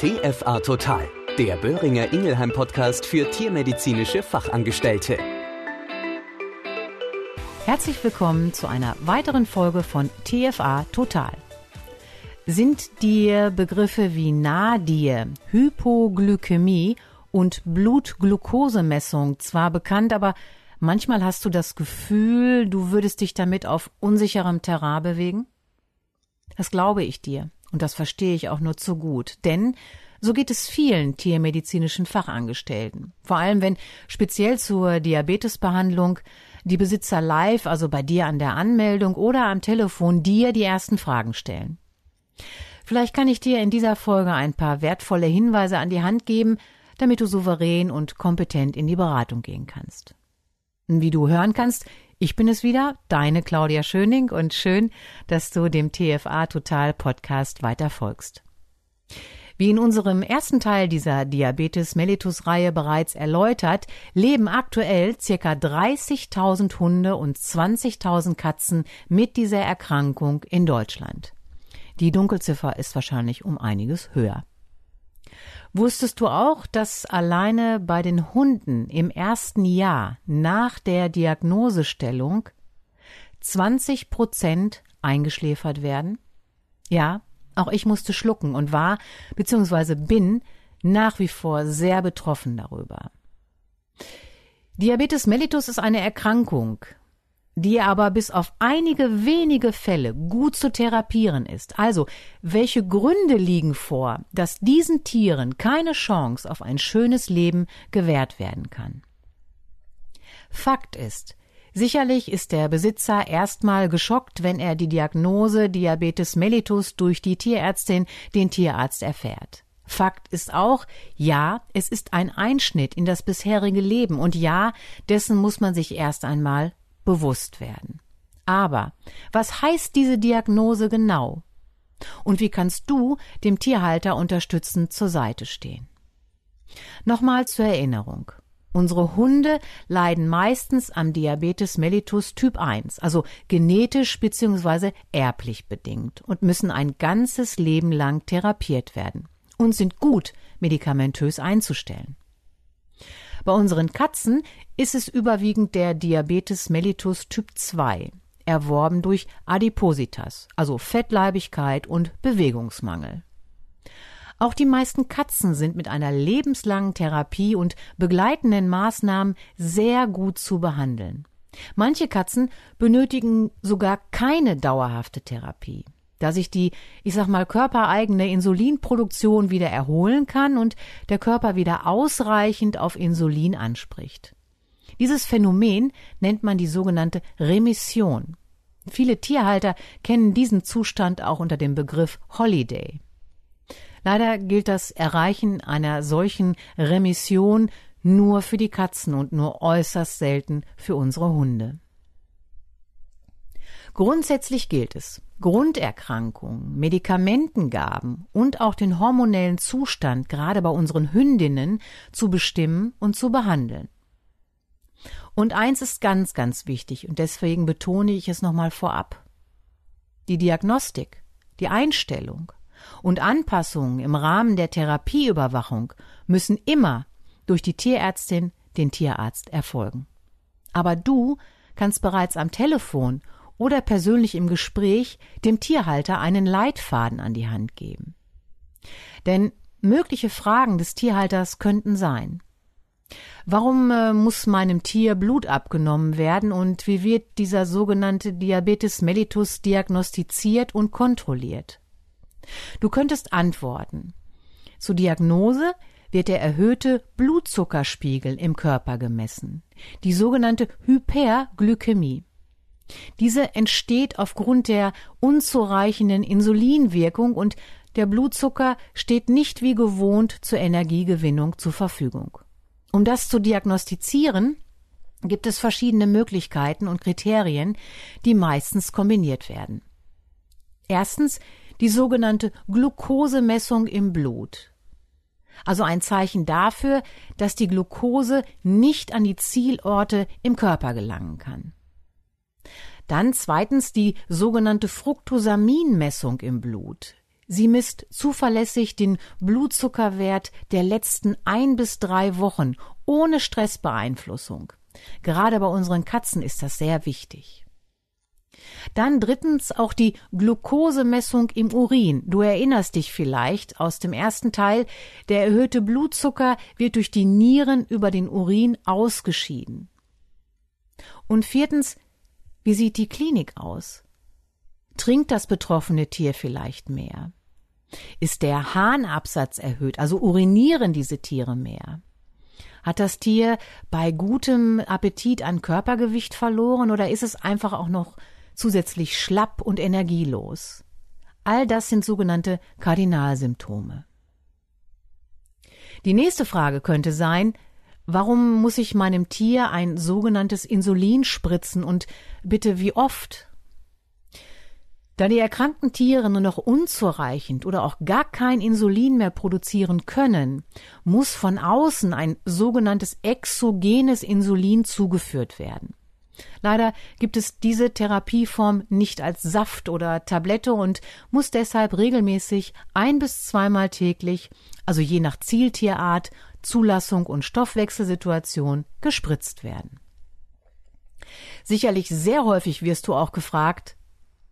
TFA Total, der Böhringer Ingelheim Podcast für tiermedizinische Fachangestellte. Herzlich willkommen zu einer weiteren Folge von TFA Total. Sind dir Begriffe wie Nadir, Hypoglykämie und Blutglukosemessung zwar bekannt, aber manchmal hast du das Gefühl, du würdest dich damit auf unsicherem Terrain bewegen? Das glaube ich dir. Und das verstehe ich auch nur zu gut. Denn so geht es vielen tiermedizinischen Fachangestellten. Vor allem, wenn speziell zur Diabetesbehandlung die Besitzer live, also bei dir an der Anmeldung oder am Telefon, dir die ersten Fragen stellen. Vielleicht kann ich dir in dieser Folge ein paar wertvolle Hinweise an die Hand geben, damit du souverän und kompetent in die Beratung gehen kannst. Wie du hören kannst, ich bin es wieder, deine Claudia Schöning und schön, dass du dem TFA Total Podcast weiter folgst. Wie in unserem ersten Teil dieser Diabetes mellitus Reihe bereits erläutert, leben aktuell circa 30.000 Hunde und 20.000 Katzen mit dieser Erkrankung in Deutschland. Die Dunkelziffer ist wahrscheinlich um einiges höher. Wusstest du auch, dass alleine bei den Hunden im ersten Jahr nach der Diagnosestellung 20 Prozent eingeschläfert werden? Ja, auch ich musste schlucken und war bzw. bin nach wie vor sehr betroffen darüber. Diabetes mellitus ist eine Erkrankung, die aber bis auf einige wenige Fälle gut zu therapieren ist. Also, welche Gründe liegen vor, dass diesen Tieren keine Chance auf ein schönes Leben gewährt werden kann? Fakt ist, Sicherlich ist der Besitzer erstmal geschockt, wenn er die Diagnose Diabetes mellitus durch die Tierärztin, den Tierarzt erfährt. Fakt ist auch, ja, es ist ein Einschnitt in das bisherige Leben und ja, dessen muss man sich erst einmal bewusst werden. Aber was heißt diese Diagnose genau? Und wie kannst du dem Tierhalter unterstützend zur Seite stehen? Nochmal zur Erinnerung. Unsere Hunde leiden meistens am Diabetes mellitus Typ 1, also genetisch bzw. erblich bedingt und müssen ein ganzes Leben lang therapiert werden und sind gut medikamentös einzustellen. Bei unseren Katzen ist es überwiegend der Diabetes mellitus Typ 2, erworben durch Adipositas, also Fettleibigkeit und Bewegungsmangel. Auch die meisten Katzen sind mit einer lebenslangen Therapie und begleitenden Maßnahmen sehr gut zu behandeln. Manche Katzen benötigen sogar keine dauerhafte Therapie da sich die, ich sag mal, körpereigene Insulinproduktion wieder erholen kann und der Körper wieder ausreichend auf Insulin anspricht. Dieses Phänomen nennt man die sogenannte Remission. Viele Tierhalter kennen diesen Zustand auch unter dem Begriff Holiday. Leider gilt das Erreichen einer solchen Remission nur für die Katzen und nur äußerst selten für unsere Hunde. Grundsätzlich gilt es, Grunderkrankungen, Medikamentengaben und auch den hormonellen Zustand gerade bei unseren Hündinnen zu bestimmen und zu behandeln. Und eins ist ganz, ganz wichtig und deswegen betone ich es nochmal vorab. Die Diagnostik, die Einstellung und Anpassungen im Rahmen der Therapieüberwachung müssen immer durch die Tierärztin, den Tierarzt erfolgen. Aber du kannst bereits am Telefon oder persönlich im Gespräch dem Tierhalter einen Leitfaden an die Hand geben. Denn mögliche Fragen des Tierhalters könnten sein Warum äh, muss meinem Tier Blut abgenommen werden und wie wird dieser sogenannte Diabetes mellitus diagnostiziert und kontrolliert? Du könntest antworten. Zur Diagnose wird der erhöhte Blutzuckerspiegel im Körper gemessen, die sogenannte Hyperglykämie. Diese entsteht aufgrund der unzureichenden Insulinwirkung und der Blutzucker steht nicht wie gewohnt zur Energiegewinnung zur Verfügung. Um das zu diagnostizieren, gibt es verschiedene Möglichkeiten und Kriterien, die meistens kombiniert werden. Erstens die sogenannte Glukosemessung im Blut. Also ein Zeichen dafür, dass die Glucose nicht an die Zielorte im Körper gelangen kann. Dann zweitens die sogenannte Fructosaminmessung im Blut. Sie misst zuverlässig den Blutzuckerwert der letzten ein bis drei Wochen ohne Stressbeeinflussung. Gerade bei unseren Katzen ist das sehr wichtig. Dann drittens auch die Glukosemessung im Urin. Du erinnerst dich vielleicht aus dem ersten Teil, der erhöhte Blutzucker wird durch die Nieren über den Urin ausgeschieden. Und viertens, wie sieht die Klinik aus? Trinkt das betroffene Tier vielleicht mehr? Ist der Harnabsatz erhöht, also urinieren diese Tiere mehr? Hat das Tier bei gutem Appetit an Körpergewicht verloren oder ist es einfach auch noch zusätzlich schlapp und energielos. All das sind sogenannte Kardinalsymptome. Die nächste Frage könnte sein, warum muss ich meinem Tier ein sogenanntes Insulin spritzen und bitte wie oft? Da die erkrankten Tiere nur noch unzureichend oder auch gar kein Insulin mehr produzieren können, muss von außen ein sogenanntes exogenes Insulin zugeführt werden. Leider gibt es diese Therapieform nicht als Saft oder Tablette und muss deshalb regelmäßig ein bis zweimal täglich, also je nach Zieltierart, Zulassung und Stoffwechselsituation, gespritzt werden. Sicherlich sehr häufig wirst du auch gefragt,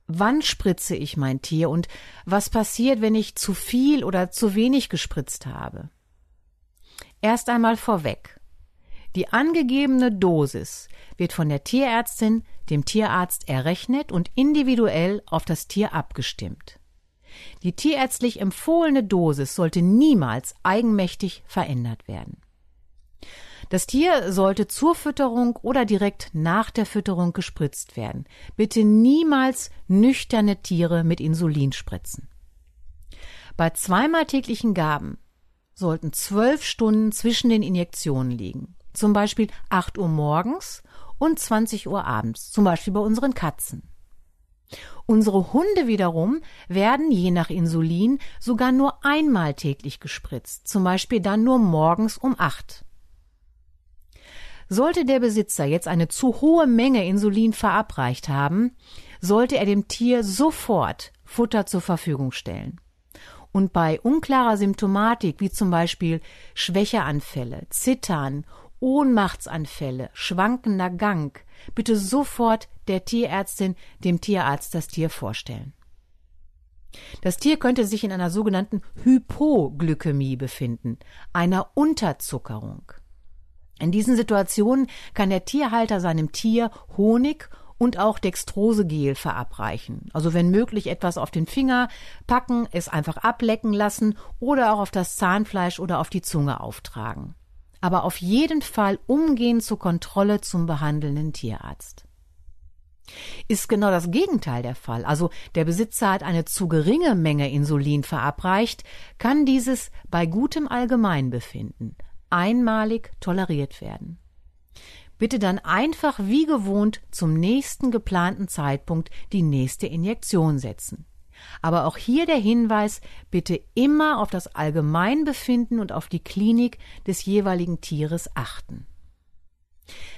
wann spritze ich mein Tier und was passiert, wenn ich zu viel oder zu wenig gespritzt habe? Erst einmal vorweg. Die angegebene Dosis wird von der Tierärztin dem Tierarzt errechnet und individuell auf das Tier abgestimmt. Die tierärztlich empfohlene Dosis sollte niemals eigenmächtig verändert werden. Das Tier sollte zur Fütterung oder direkt nach der Fütterung gespritzt werden. Bitte niemals nüchterne Tiere mit Insulin spritzen. Bei zweimal täglichen Gaben sollten zwölf Stunden zwischen den Injektionen liegen zum Beispiel 8 Uhr morgens und 20 Uhr abends, zum Beispiel bei unseren Katzen. Unsere Hunde wiederum werden je nach Insulin sogar nur einmal täglich gespritzt, zum Beispiel dann nur morgens um 8. Sollte der Besitzer jetzt eine zu hohe Menge Insulin verabreicht haben, sollte er dem Tier sofort Futter zur Verfügung stellen. Und bei unklarer Symptomatik wie zum Beispiel Schwächeanfälle, Zittern Ohnmachtsanfälle, schwankender Gang, bitte sofort der Tierärztin, dem Tierarzt das Tier vorstellen. Das Tier könnte sich in einer sogenannten Hypoglykämie befinden, einer Unterzuckerung. In diesen Situationen kann der Tierhalter seinem Tier Honig und auch Dextrosegel verabreichen. Also wenn möglich etwas auf den Finger packen, es einfach ablecken lassen oder auch auf das Zahnfleisch oder auf die Zunge auftragen aber auf jeden Fall umgehend zur Kontrolle zum behandelnden Tierarzt. Ist genau das Gegenteil der Fall, also der Besitzer hat eine zu geringe Menge Insulin verabreicht, kann dieses bei gutem Allgemeinbefinden einmalig toleriert werden. Bitte dann einfach wie gewohnt zum nächsten geplanten Zeitpunkt die nächste Injektion setzen. Aber auch hier der Hinweis, bitte immer auf das Allgemeinbefinden und auf die Klinik des jeweiligen Tieres achten.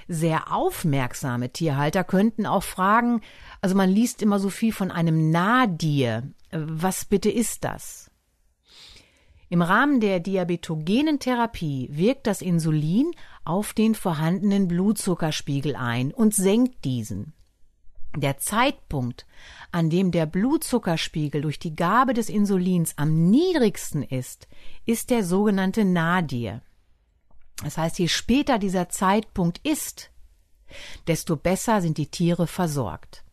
Sehr aufmerksame Tierhalter könnten auch fragen, also man liest immer so viel von einem Nadir. Was bitte ist das? Im Rahmen der diabetogenen Therapie wirkt das Insulin auf den vorhandenen Blutzuckerspiegel ein und senkt diesen. Der Zeitpunkt, an dem der Blutzuckerspiegel durch die Gabe des Insulins am niedrigsten ist, ist der sogenannte Nadir. Das heißt, je später dieser Zeitpunkt ist, desto besser sind die Tiere versorgt.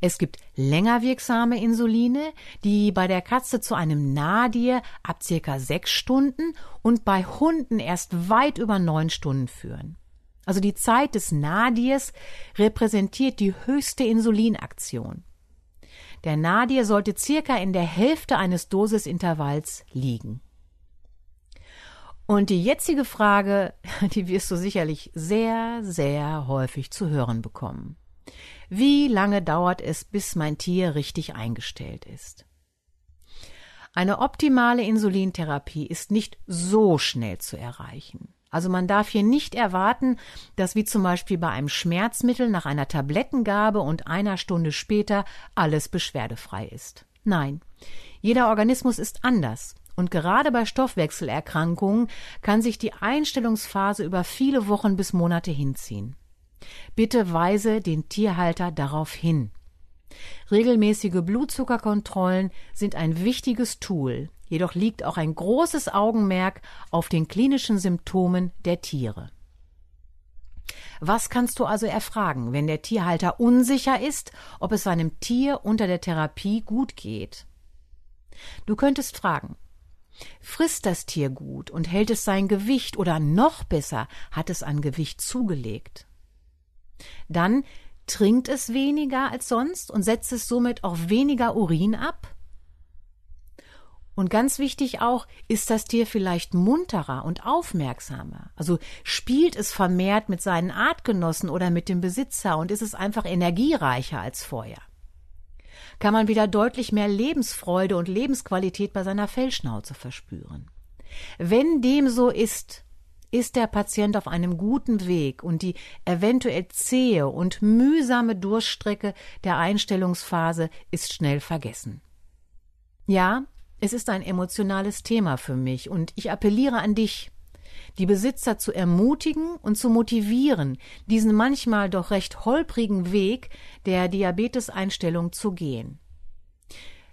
Es gibt länger wirksame Insuline, die bei der Katze zu einem Nadir ab circa sechs Stunden und bei Hunden erst weit über neun Stunden führen. Also die Zeit des Nadirs repräsentiert die höchste Insulinaktion. Der Nadir sollte circa in der Hälfte eines Dosisintervalls liegen. Und die jetzige Frage, die wirst du sicherlich sehr, sehr häufig zu hören bekommen. Wie lange dauert es, bis mein Tier richtig eingestellt ist? Eine optimale Insulintherapie ist nicht so schnell zu erreichen. Also man darf hier nicht erwarten, dass wie zum Beispiel bei einem Schmerzmittel nach einer Tablettengabe und einer Stunde später alles beschwerdefrei ist. Nein, Jeder Organismus ist anders. Und gerade bei Stoffwechselerkrankungen kann sich die Einstellungsphase über viele Wochen bis Monate hinziehen. Bitte weise den Tierhalter darauf hin. Regelmäßige Blutzuckerkontrollen sind ein wichtiges Tool, jedoch liegt auch ein großes Augenmerk auf den klinischen Symptomen der Tiere. Was kannst du also erfragen, wenn der Tierhalter unsicher ist, ob es seinem Tier unter der Therapie gut geht? Du könntest fragen, Frisst das Tier gut und hält es sein Gewicht oder noch besser hat es an Gewicht zugelegt? Dann trinkt es weniger als sonst und setzt es somit auch weniger Urin ab? Und ganz wichtig auch, ist das Tier vielleicht munterer und aufmerksamer? Also spielt es vermehrt mit seinen Artgenossen oder mit dem Besitzer und ist es einfach energiereicher als vorher? Kann man wieder deutlich mehr Lebensfreude und Lebensqualität bei seiner Fellschnauze verspüren? Wenn dem so ist, ist der Patient auf einem guten Weg und die eventuell zähe und mühsame Durchstrecke der Einstellungsphase ist schnell vergessen. Ja, es ist ein emotionales Thema für mich und ich appelliere an dich, die Besitzer zu ermutigen und zu motivieren, diesen manchmal doch recht holprigen Weg der Diabeteseinstellung zu gehen.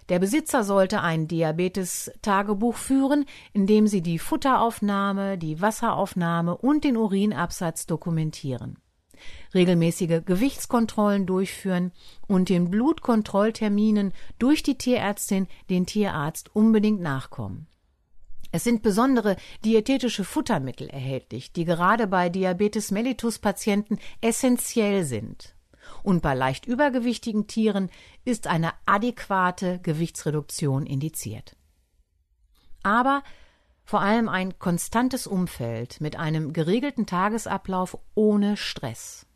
Der Besitzer sollte ein Diabetes-Tagebuch führen, in dem sie die Futteraufnahme, die Wasseraufnahme und den Urinabsatz dokumentieren regelmäßige Gewichtskontrollen durchführen und den Blutkontrollterminen durch die Tierärztin, den Tierarzt unbedingt nachkommen. Es sind besondere diätetische Futtermittel erhältlich, die gerade bei Diabetes mellitus Patienten essentiell sind. Und bei leicht übergewichtigen Tieren ist eine adäquate Gewichtsreduktion indiziert. Aber vor allem ein konstantes Umfeld mit einem geregelten Tagesablauf ohne Stress.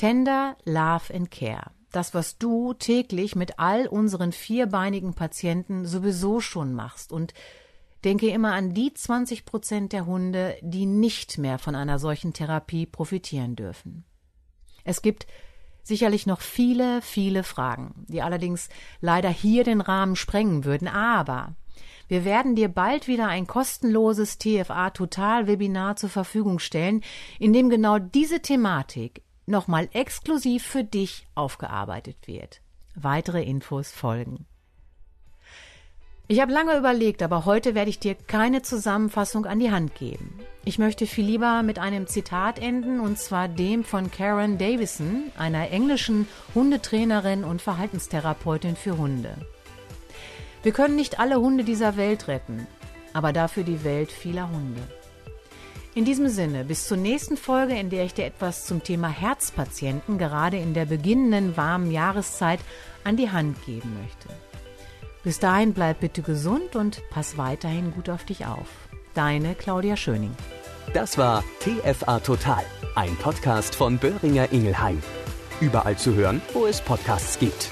Tender Love and Care. Das, was du täglich mit all unseren vierbeinigen Patienten sowieso schon machst und denke immer an die 20 Prozent der Hunde, die nicht mehr von einer solchen Therapie profitieren dürfen. Es gibt sicherlich noch viele, viele Fragen, die allerdings leider hier den Rahmen sprengen würden, aber wir werden dir bald wieder ein kostenloses TFA Total Webinar zur Verfügung stellen, in dem genau diese Thematik nochmal exklusiv für dich aufgearbeitet wird. Weitere Infos folgen. Ich habe lange überlegt, aber heute werde ich dir keine Zusammenfassung an die Hand geben. Ich möchte viel lieber mit einem Zitat enden, und zwar dem von Karen Davison, einer englischen Hundetrainerin und Verhaltenstherapeutin für Hunde. Wir können nicht alle Hunde dieser Welt retten, aber dafür die Welt vieler Hunde. In diesem Sinne, bis zur nächsten Folge, in der ich dir etwas zum Thema Herzpatienten gerade in der beginnenden warmen Jahreszeit an die Hand geben möchte. Bis dahin bleib bitte gesund und pass weiterhin gut auf dich auf. Deine Claudia Schöning. Das war TFA Total, ein Podcast von Böhringer Ingelheim. Überall zu hören, wo es Podcasts gibt.